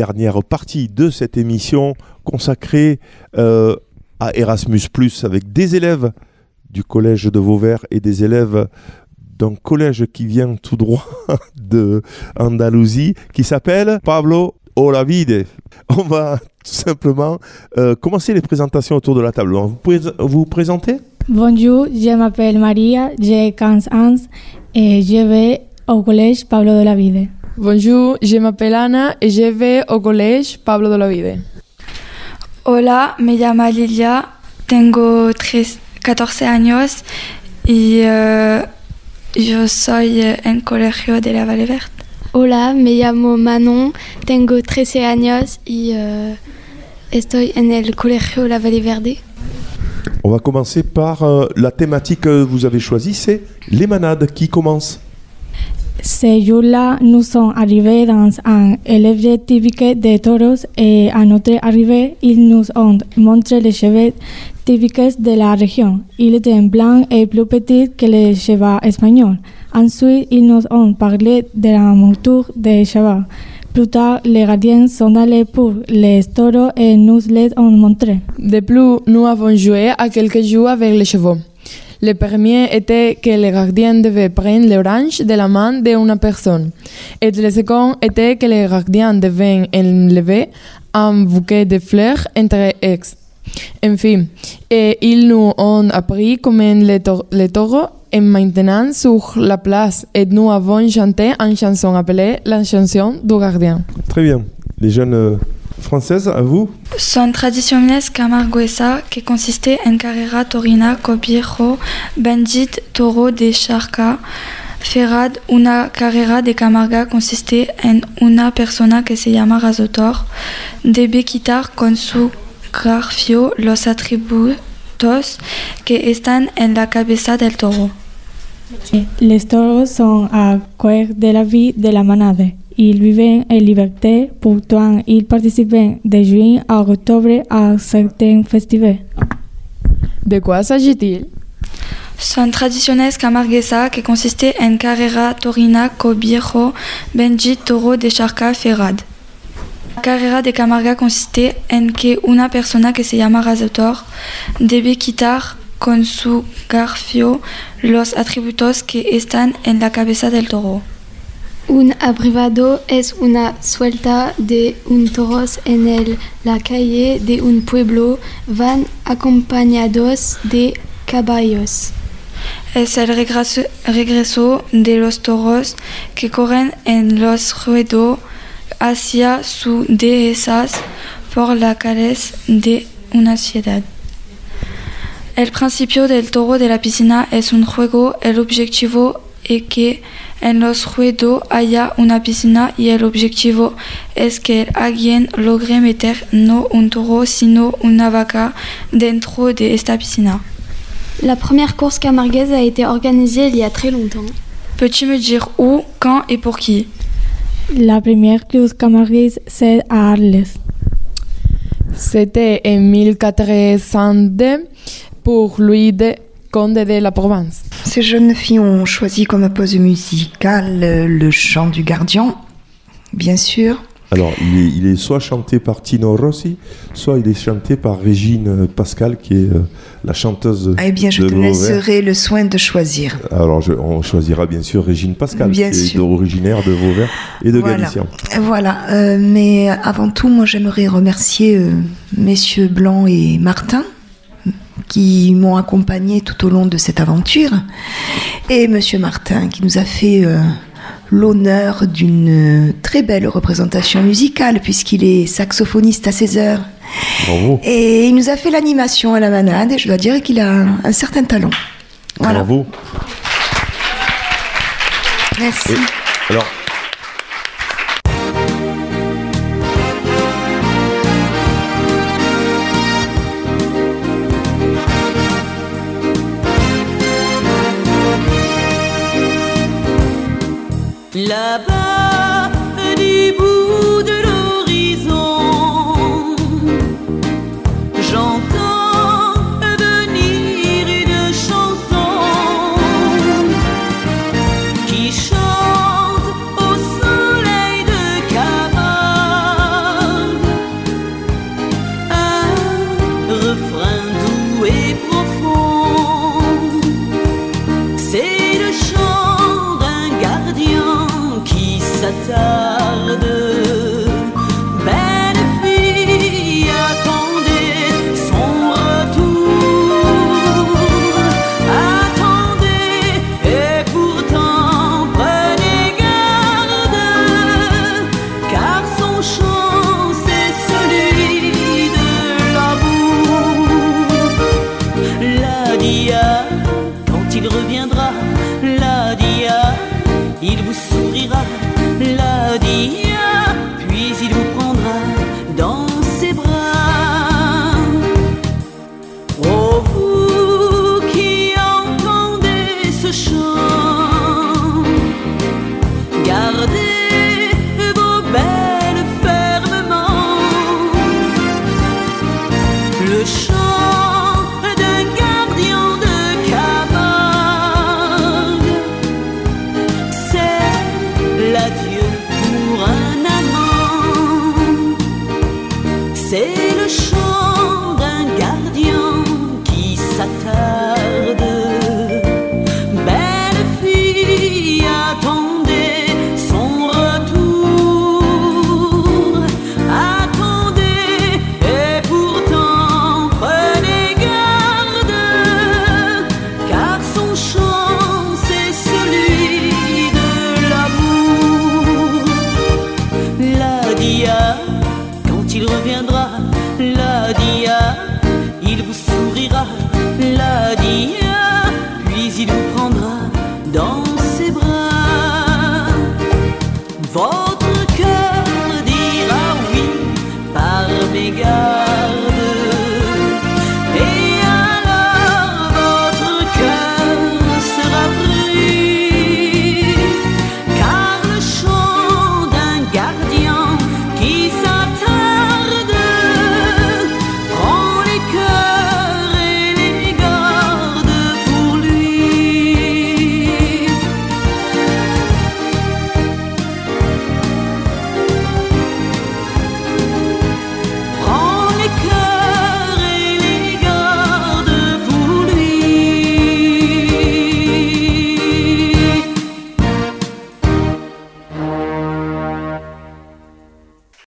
dernière partie de cette émission consacrée euh, à Erasmus, avec des élèves du collège de Vauvert et des élèves d'un collège qui vient tout droit de Andalousie qui s'appelle Pablo Olavide. On va tout simplement euh, commencer les présentations autour de la table. Vous pouvez vous présenter Bonjour, je m'appelle Maria, j'ai 15 ans et je vais au collège Pablo de la Vide. Bonjour, je m'appelle Ana et je vais au collège Pablo de la Vide. Hola, me llamo Lilia, tengo 13, 14 años y uh, yo soy en colegio de la Valle Verde. Hola, me llamo Manon, tengo 13 años y uh, estoy en el colegio La Valle Verde. On va commencer par euh, la thématique que vous avez choisie, c'est les manades. Qui commence? Ce jour-là, nous sommes arrivés dans un élève typique de toros et à notre arrivée, ils nous ont montré les cheveux typiques de la région. Ils étaient blancs et plus petits que les chevaux espagnols. Ensuite, ils nous ont parlé de la monture des chevaux. Plus tard, les gardiens sont allés pour les taureaux et nous les ont montré. De plus, nous avons joué à quelques jeux avec les chevaux. Le premier était que le gardien devait prendre l'orange de la main d'une personne. Et le second était que le gardien devait enlever un bouquet de fleurs entre eux. Enfin, et ils nous ont appris comment les, les taureaux et maintenant sur la place et nous avons chanté une chanson appelée la chanson du gardien. Très bien. Les jeunes euh, françaises, à vous Son tradiciones camarguesa que consistait en carrera torina cobiejo bandit toro de charca Ferrad, una carrera de Camarga consistait en una persona que se llama Razotor, debe quitar con su garfio los atributos que están en la cabeza del toro. Les taureaux sont à cœur de la vie de la manade. Ils vivaient en liberté, pourtant ils participaient de juin à octobre à certains festivals. De quoi s'agit-il? Son tradiciones camarguesa que consistait en carrera torina cobiejo benji toro de charca ferrad. La carrera de Camarga consistait en que una persona que se llama Razotor debe quitar con su garfio los atributos que están en la cabeza del toro. Un abrivado es una suelta de un toros en el, la calle de un pueblo. Van acompañados de caballos. Es el regreso, de los toros que corren en los ruedos hacia sus dehesas por las calles de una ciudad. El principio del toro de la piscina es un juego. El objetivo es que en los ruedos haya una piscina y el objetivo es que alguien logre meter no un toro sino una vaca dentro de esta piscina. La première course camarguaise a été organisée il y a très longtemps. Peux-tu me dire où, quand et pour qui? La première course camarguaise, c'est à Arles. C'était en 1402 pour Louis de Comte de la Provence. Ces jeunes filles ont choisi comme pose musicale le chant du gardien, bien sûr. Alors, il est, il est soit chanté par Tino Rossi, soit il est chanté par Régine Pascal, qui est euh, la chanteuse Eh bien, je de te laisserai le soin de choisir. Alors, je- on choisira bien sûr Régine Pascal, Bien qui est originaire de Vauvert et de Voilà. Galicien. Voilà, euh, mais avant tout, moi j'aimerais remercier euh, messieurs Blanc et Martin qui m'ont accompagné tout au long de cette aventure et monsieur Martin qui nous a fait euh, l'honneur d'une euh, très belle représentation musicale puisqu'il est saxophoniste à 16 heures Bravo. et il nous a fait l'animation à la manade et je dois dire qu'il a un certain talent. Voilà, Bravo. merci. Et- alors, love Le go.